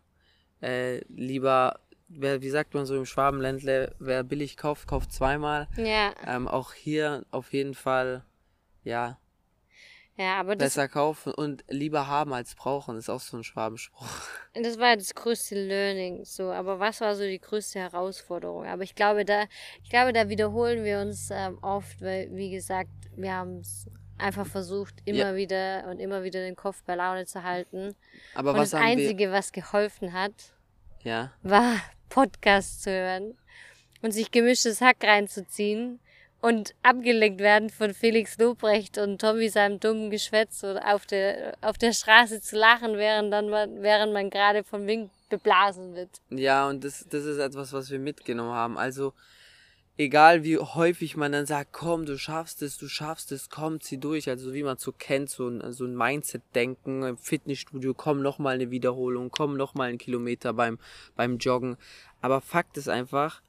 Äh, lieber, wer, wie sagt man so im Schwabenländle, wer billig kauft, kauft zweimal. Ja. Ähm, auch hier auf jeden Fall, ja, Ja, aber das, besser kaufen und lieber haben als brauchen, ist auch so ein Schwabenspruch. [laughs] das war ja das größte Learning. So, aber was war so die größte Herausforderung? Aber ich glaube, da, ich glaube, da wiederholen wir uns ähm, oft, weil, wie gesagt, wir haben es einfach versucht, immer Ja. wieder und immer wieder den Kopf bei Laune zu halten. Aber und was das Einzige, was geholfen hat, wir? Ja. war Podcasts zu hören und sich gemischtes Hack reinzuziehen und abgelenkt werden von Felix Lobrecht und Tommy seinem dummen Geschwätz oder auf der, auf der Straße zu lachen, während, dann man, während man gerade von Wind beblasen wird. Ja, und das, das ist etwas, was wir mitgenommen haben. Also, egal wie häufig man dann sagt, komm, du schaffst es, du schaffst es, komm, zieh durch. Also, wie man so kennt, so ein, so ein Mindset-Denken im Fitnessstudio, komm, noch mal eine Wiederholung, komm, noch mal einen Kilometer beim, beim Joggen. Aber Fakt ist einfach,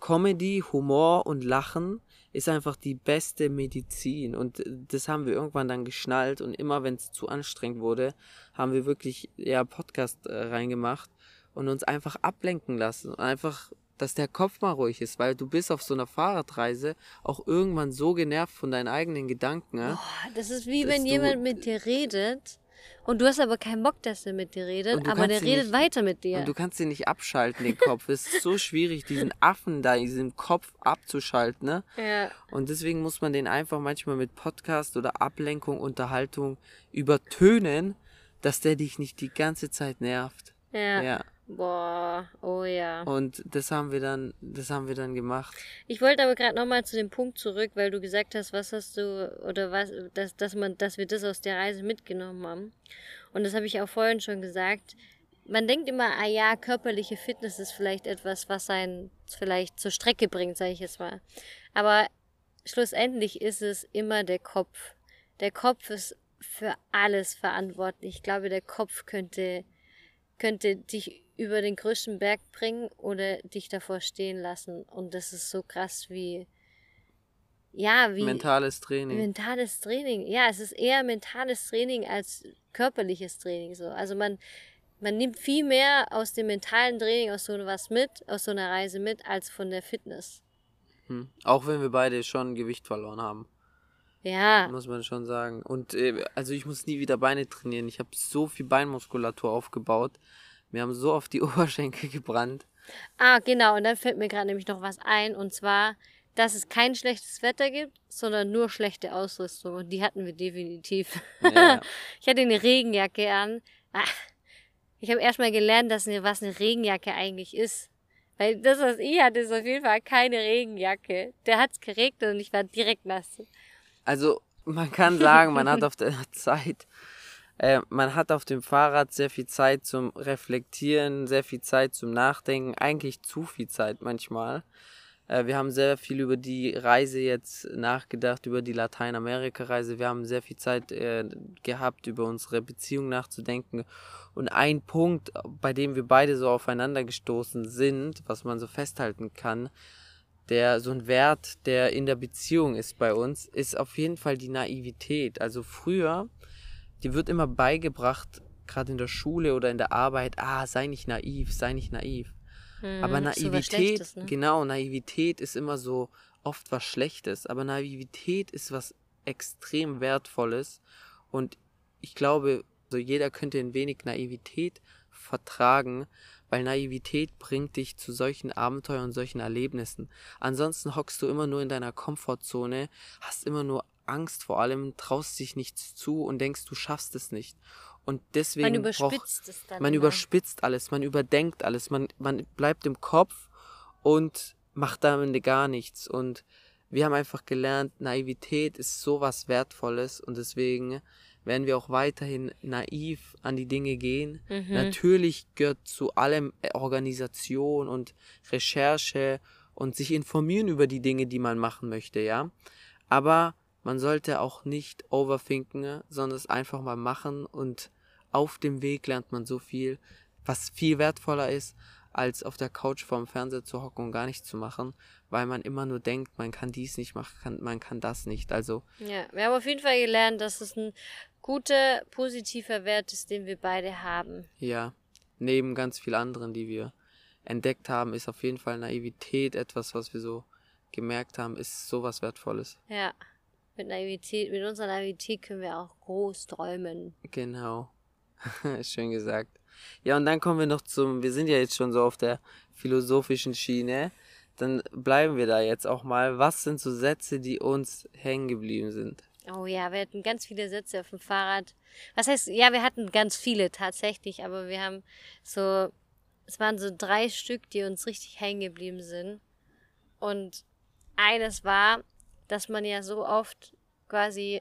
Comedy, Humor und Lachen ist einfach die beste Medizin. Und das haben wir irgendwann dann geschnallt. Und immer wenn es zu anstrengend wurde, haben wir wirklich ja Podcast äh, reingemacht und uns einfach ablenken lassen. Einfach, dass der Kopf mal ruhig ist, weil du bist auf so einer Fahrradreise auch irgendwann so genervt von deinen eigenen Gedanken. Boah, das ist wie wenn jemand mit dir redet und du hast aber keinen Bock, dass er mit dir redet, aber der ihn redet nicht- weiter mit dir. Und du kannst den nicht abschalten, den Kopf. Es ist so schwierig, diesen Affen da in diesem Kopf abzuschalten. Ne? ja. Und deswegen muss man den einfach manchmal mit Podcast oder Ablenkung, Unterhaltung übertönen, dass der dich nicht die ganze Zeit nervt. Ja. Ja. Boah, oh ja. Und das haben wir dann, das haben wir dann gemacht. Ich wollte aber gerade nochmal zu dem Punkt zurück, weil du gesagt hast, was hast du, oder was, dass, dass man, dass wir das aus der Reise mitgenommen haben. Und das habe ich auch vorhin schon gesagt. Man denkt immer, ah ja, körperliche Fitness ist vielleicht etwas, was einen vielleicht zur Strecke bringt, sage ich jetzt mal. Aber schlussendlich ist es immer der Kopf. Der Kopf ist für alles verantwortlich. Ich glaube, der Kopf könnte, könnte dich über den größten Berg bringen oder dich davor stehen lassen. Und das ist so krass wie, ja, wie Mentales Training. mentales Training. Ja, es ist eher mentales Training als körperliches Training. So. Also man, man nimmt viel mehr aus dem mentalen Training, aus so was mit, aus so einer Reise mit, als von der Fitness. Hm. Auch wenn wir beide schon Gewicht verloren haben, Ja, muss man schon sagen. Und äh, also ich muss nie wieder Beine trainieren. Ich habe so viel Beinmuskulatur aufgebaut. Wir haben so auf die [laughs] Oberschenkel gebrannt. Ah, genau. Und dann fällt mir gerade nämlich noch was ein. Und zwar, dass es kein schlechtes Wetter gibt, sondern nur schlechte Ausrüstung. Und die hatten wir definitiv. Ja. [laughs] ich hatte eine Regenjacke an. Ach, ich habe erstmal gelernt, dass eine, was eine Regenjacke eigentlich ist. Weil das, was ich hatte, ist auf jeden Fall keine Regenjacke. Der hat's geregnet und ich war direkt nass. Also man kann sagen, man hat auf der [laughs] Zeit, äh, man hat auf dem Fahrrad sehr viel Zeit zum Reflektieren, sehr viel Zeit zum Nachdenken, eigentlich zu viel Zeit manchmal. Äh, wir haben sehr viel über die Reise jetzt nachgedacht, über die Lateinamerika-Reise. Wir haben sehr viel Zeit äh, gehabt, über unsere Beziehung nachzudenken. Und ein Punkt, bei dem wir beide so aufeinander gestoßen sind, was man so festhalten kann, der so ein Wert, der in der Beziehung ist bei uns, ist auf jeden Fall die Naivität. Also früher, die wird immer beigebracht, gerade in der Schule oder in der Arbeit, ah, sei nicht naiv, sei nicht naiv. Hm, Aber so Naivität, Schlechtes, ne? genau, Naivität ist immer so oft was Schlechtes, aber Naivität ist was extrem Wertvolles und ich glaube, so jeder könnte ein wenig Naivität vertragen, weil Naivität bringt dich zu solchen Abenteuern und solchen Erlebnissen. Ansonsten hockst du immer nur in deiner Komfortzone, hast immer nur Angst vor allem, traust dich nichts zu und denkst, du schaffst es nicht. Und deswegen Man überspitzt es dann. man immer. überspitzt alles, man überdenkt alles, man, man bleibt im Kopf und macht damit gar nichts. Und wir haben einfach gelernt, Naivität ist sowas Wertvolles und deswegen werden wir auch weiterhin naiv an die Dinge gehen. Mhm. Natürlich gehört zu allem Organisation und Recherche und sich informieren über die Dinge, die man machen möchte, ja. Aber man sollte auch nicht overthinken, sondern es einfach mal machen und auf dem Weg lernt man so viel, was viel wertvoller ist, als auf der Couch vorm Fernseher zu hocken und gar nichts zu machen, weil man immer nur denkt, man kann dies nicht machen, kann, man kann das nicht. Also. Ja, wir haben auf jeden Fall gelernt, dass es ein guter, positiver Wert ist, den wir beide haben. Ja, neben ganz vielen anderen, die wir entdeckt haben, ist auf jeden Fall Naivität etwas, was wir so gemerkt haben, ist sowas Wertvolles. Ja, mit Naivität, mit unserer Naivität können wir auch groß träumen. Genau. [laughs] Schön gesagt. Ja, und dann kommen wir noch zum, wir sind ja jetzt schon so auf der philosophischen Schiene. Dann bleiben wir da jetzt auch mal. Was sind so Sätze, die uns hängen geblieben sind? Oh ja, wir hatten ganz viele Sätze auf dem Fahrrad. Was heißt, ja, wir hatten ganz viele tatsächlich, aber wir haben so, es waren so drei Stück, die uns richtig hängen geblieben sind. Und eines war, dass man ja so oft quasi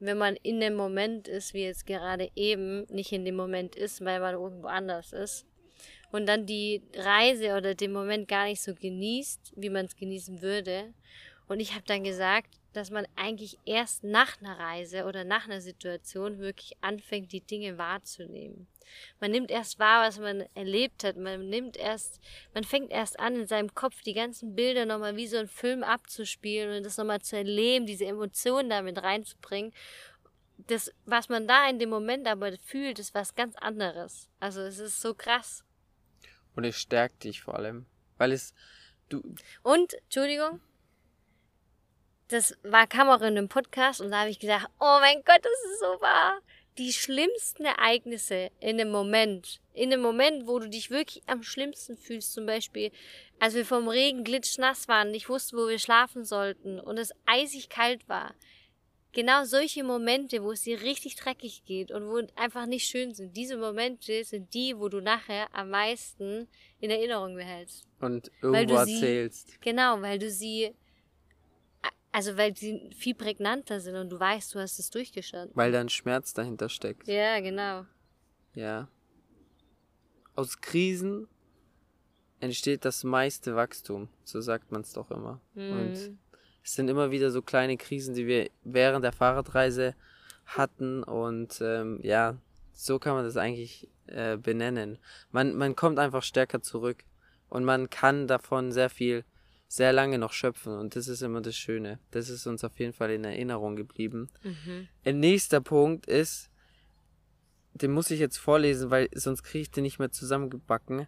wenn man in dem Moment ist, wie jetzt gerade eben, nicht in dem Moment ist, weil man irgendwo anders ist. Und dann die Reise oder den Moment gar nicht so genießt, wie man es genießen würde. Und ich habe dann gesagt, dass man eigentlich erst nach einer Reise oder nach einer Situation wirklich anfängt, die Dinge wahrzunehmen. Man nimmt erst wahr, was man erlebt hat. Man nimmt erst, man fängt erst an, in seinem Kopf die ganzen Bilder nochmal wie so ein Film abzuspielen und das nochmal zu erleben, diese Emotionen damit reinzubringen. Das, was man da in dem Moment aber fühlt, ist was ganz anderes. Also es ist so krass. Und es stärkt dich vor allem. Weil es, du. Und, Entschuldigung, das war, kam auch in einem Podcast und da habe ich gesagt, oh mein Gott, das ist so wahr. Die schlimmsten Ereignisse in dem Moment, in dem Moment, wo du dich wirklich am schlimmsten fühlst, zum Beispiel, als wir vom Regen glitschnass waren, nicht wussten, wo wir schlafen sollten und es eisig kalt war. Genau solche Momente, wo es dir richtig dreckig geht und wo einfach nicht schön sind, diese Momente sind die, wo du nachher am meisten in Erinnerung behältst. Und irgendwo erzählst. Sie, genau, weil du sie also weil sie viel prägnanter sind und du weißt, du hast es durchgestanden. Weil da ein Schmerz dahinter steckt. Ja, genau. Ja. Aus Krisen entsteht das meiste Wachstum, so sagt man es doch immer. Mhm. Und es sind immer wieder so kleine Krisen, die wir während der Fahrradreise hatten und ähm, ja, so kann man das eigentlich äh, benennen. Man, man kommt einfach stärker zurück und man kann davon sehr viel sehr lange noch schöpfen und das ist immer das Schöne. Das ist uns auf jeden Fall in Erinnerung geblieben. Mhm. Ein nächster Punkt ist, den muss ich jetzt vorlesen, weil sonst kriege ich den nicht mehr zusammengebacken.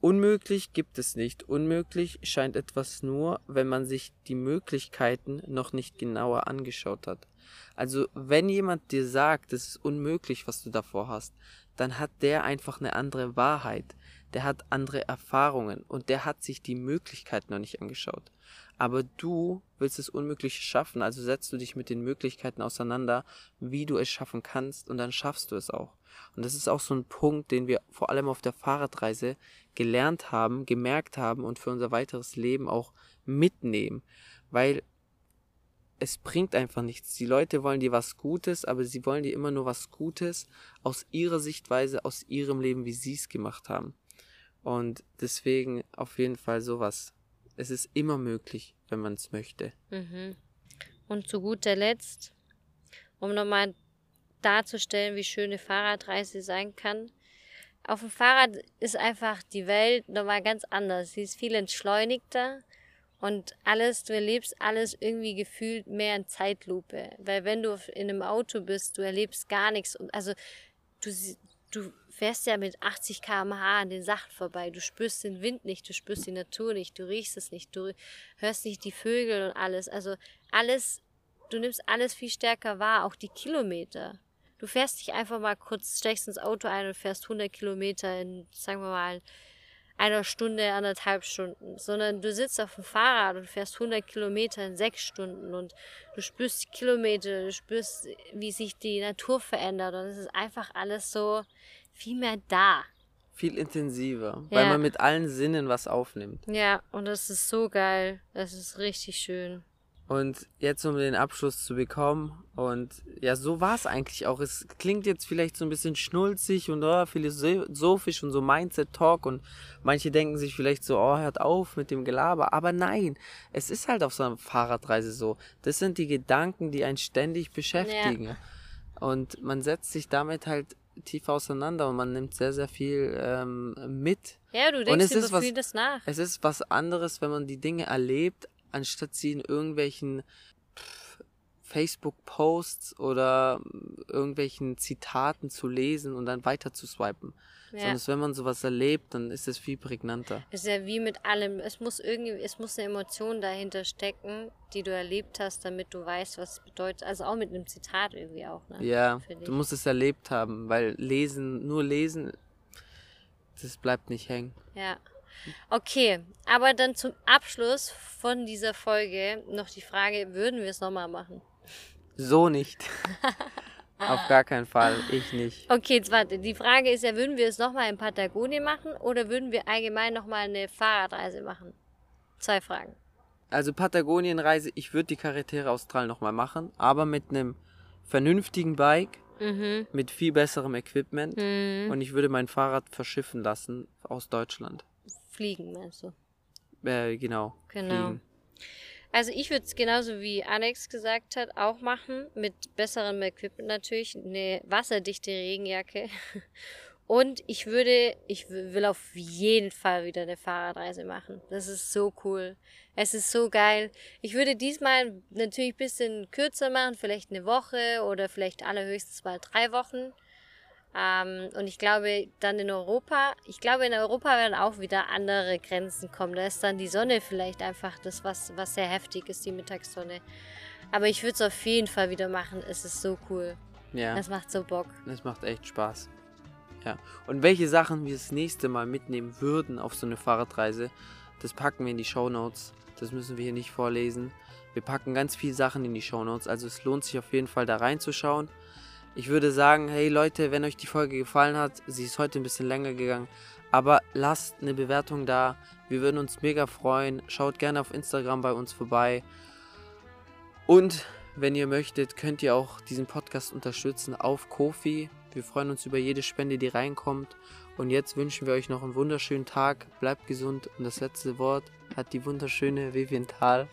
Unmöglich gibt es nicht. Unmöglich scheint etwas nur, wenn man sich die Möglichkeiten noch nicht genauer angeschaut hat. Also wenn jemand dir sagt, es ist unmöglich, was du davor hast, dann hat der einfach eine andere Wahrheit der hat andere Erfahrungen und der hat sich die Möglichkeiten noch nicht angeschaut. Aber du willst es Unmögliche schaffen, also setzt du dich mit den Möglichkeiten auseinander, wie du es schaffen kannst und dann schaffst du es auch. Und das ist auch so ein Punkt, den wir vor allem auf der Fahrradreise gelernt haben, gemerkt haben und für unser weiteres Leben auch mitnehmen, weil es bringt einfach nichts. Die Leute wollen dir was Gutes, aber sie wollen dir immer nur was Gutes aus ihrer Sichtweise, aus ihrem Leben, wie sie es gemacht haben. Und deswegen auf jeden Fall sowas. Es ist immer möglich, wenn man es möchte. Mhm. Und zu guter Letzt, um nochmal darzustellen, wie schön eine Fahrradreise sein kann. Auf dem Fahrrad ist einfach die Welt nochmal ganz anders. Sie ist viel entschleunigter und alles, du erlebst alles irgendwie gefühlt mehr in Zeitlupe. Weil wenn du in einem Auto bist, du erlebst gar nichts. Also du, du fährst ja mit 80 km/h an den Sachen vorbei. Du spürst den Wind nicht, du spürst die Natur nicht, du riechst es nicht, du hörst nicht die Vögel und alles. Also alles, du nimmst alles viel stärker wahr, auch die Kilometer. Du fährst dich einfach mal kurz, steigst ins Auto ein und fährst 100 Kilometer in, sagen wir mal, einer Stunde, anderthalb Stunden, sondern du sitzt auf dem Fahrrad und fährst 100 Kilometer in sechs Stunden und du spürst die Kilometer, du spürst, wie sich die Natur verändert und es ist einfach alles so viel mehr da. Viel intensiver, ja. weil man mit allen Sinnen was aufnimmt. Ja, und das ist so geil. Das ist richtig schön. Und jetzt, um den Abschluss zu bekommen, und ja, so war es eigentlich auch. Es klingt jetzt vielleicht so ein bisschen schnulzig und oh, philosophisch und so Mindset-Talk und manche denken sich vielleicht so, oh, hört auf mit dem Gelaber. Aber nein, es ist halt auf so einer Fahrradreise so. Das sind die Gedanken, die einen ständig beschäftigen. Ja. Und man setzt sich damit halt tief auseinander und man nimmt sehr, sehr viel ähm, mit. Ja, du denkst über vieles nach. Es ist was anderes, wenn man die Dinge erlebt, anstatt sie in irgendwelchen Facebook-Posts oder irgendwelchen Zitaten zu lesen und dann weiter zu swipen. Ja. Sondern wenn man sowas erlebt, dann ist es viel prägnanter. Es ist ja wie mit allem. Es muss irgendwie, es muss eine Emotion dahinter stecken, die du erlebt hast, damit du weißt, was es bedeutet. Also auch mit einem Zitat irgendwie auch, ne? Ja, du musst es erlebt haben, weil lesen, nur lesen, das bleibt nicht hängen. Ja. Okay, aber dann zum Abschluss von dieser Folge noch die Frage, würden wir es nochmal machen? So nicht. [laughs] Auf gar keinen Fall, ich nicht. Okay, jetzt warte. Die Frage ist ja, würden wir es nochmal in Patagonien machen oder würden wir allgemein nochmal eine Fahrradreise machen? Zwei Fragen. Also Patagonienreise, ich würde die Carretera Austral nochmal machen, aber mit einem vernünftigen Bike, mhm. mit viel besserem Equipment mhm. und ich würde mein Fahrrad verschiffen lassen aus Deutschland. Fliegen, meinst du? Äh, genau. Genau. Fliegen. Also ich würde es genauso wie Alex gesagt hat auch machen, mit besserem Equipment natürlich, eine wasserdichte Regenjacke. [laughs] Und ich würde, ich will auf jeden Fall wieder eine Fahrradreise machen. Das ist so cool. Es ist so geil. Ich würde diesmal natürlich ein bisschen kürzer machen, vielleicht eine Woche oder vielleicht allerhöchstens mal drei Wochen. Ähm, und ich glaube, dann in Europa, ich glaube, in Europa werden auch wieder andere Grenzen kommen. Da ist dann die Sonne vielleicht einfach das, was, was sehr heftig ist, die Mittagssonne. Aber ich würde es auf jeden Fall wieder machen. Es ist so cool. Ja. Das macht so Bock. Es macht echt Spaß. Ja. Und welche Sachen wir das nächste Mal mitnehmen würden auf so eine Fahrradreise, das packen wir in die Show Notes. Das müssen wir hier nicht vorlesen. Wir packen ganz viele Sachen in die Show Notes. Also es lohnt sich auf jeden Fall da reinzuschauen. Ich würde sagen, hey Leute, wenn euch die Folge gefallen hat, sie ist heute ein bisschen länger gegangen, aber lasst eine Bewertung da. Wir würden uns mega freuen. Schaut gerne auf Instagram bei uns vorbei. Und wenn ihr möchtet, könnt ihr auch diesen Podcast unterstützen auf Kofi. Wir freuen uns über jede Spende, die reinkommt. Und jetzt wünschen wir euch noch einen wunderschönen Tag. Bleibt gesund. Und das letzte Wort hat die wunderschöne Vivian Thal.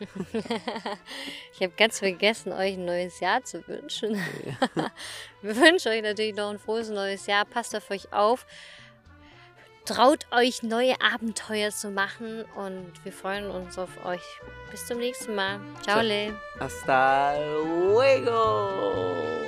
[laughs] ich habe ganz vergessen, euch ein neues Jahr zu wünschen. Ja. [laughs] wir wünschen euch natürlich noch ein frohes neues Jahr. Passt auf euch auf. Traut euch, neue Abenteuer zu machen. Und wir freuen uns auf euch. Bis zum nächsten Mal. Ciao. Ciao. Hasta luego.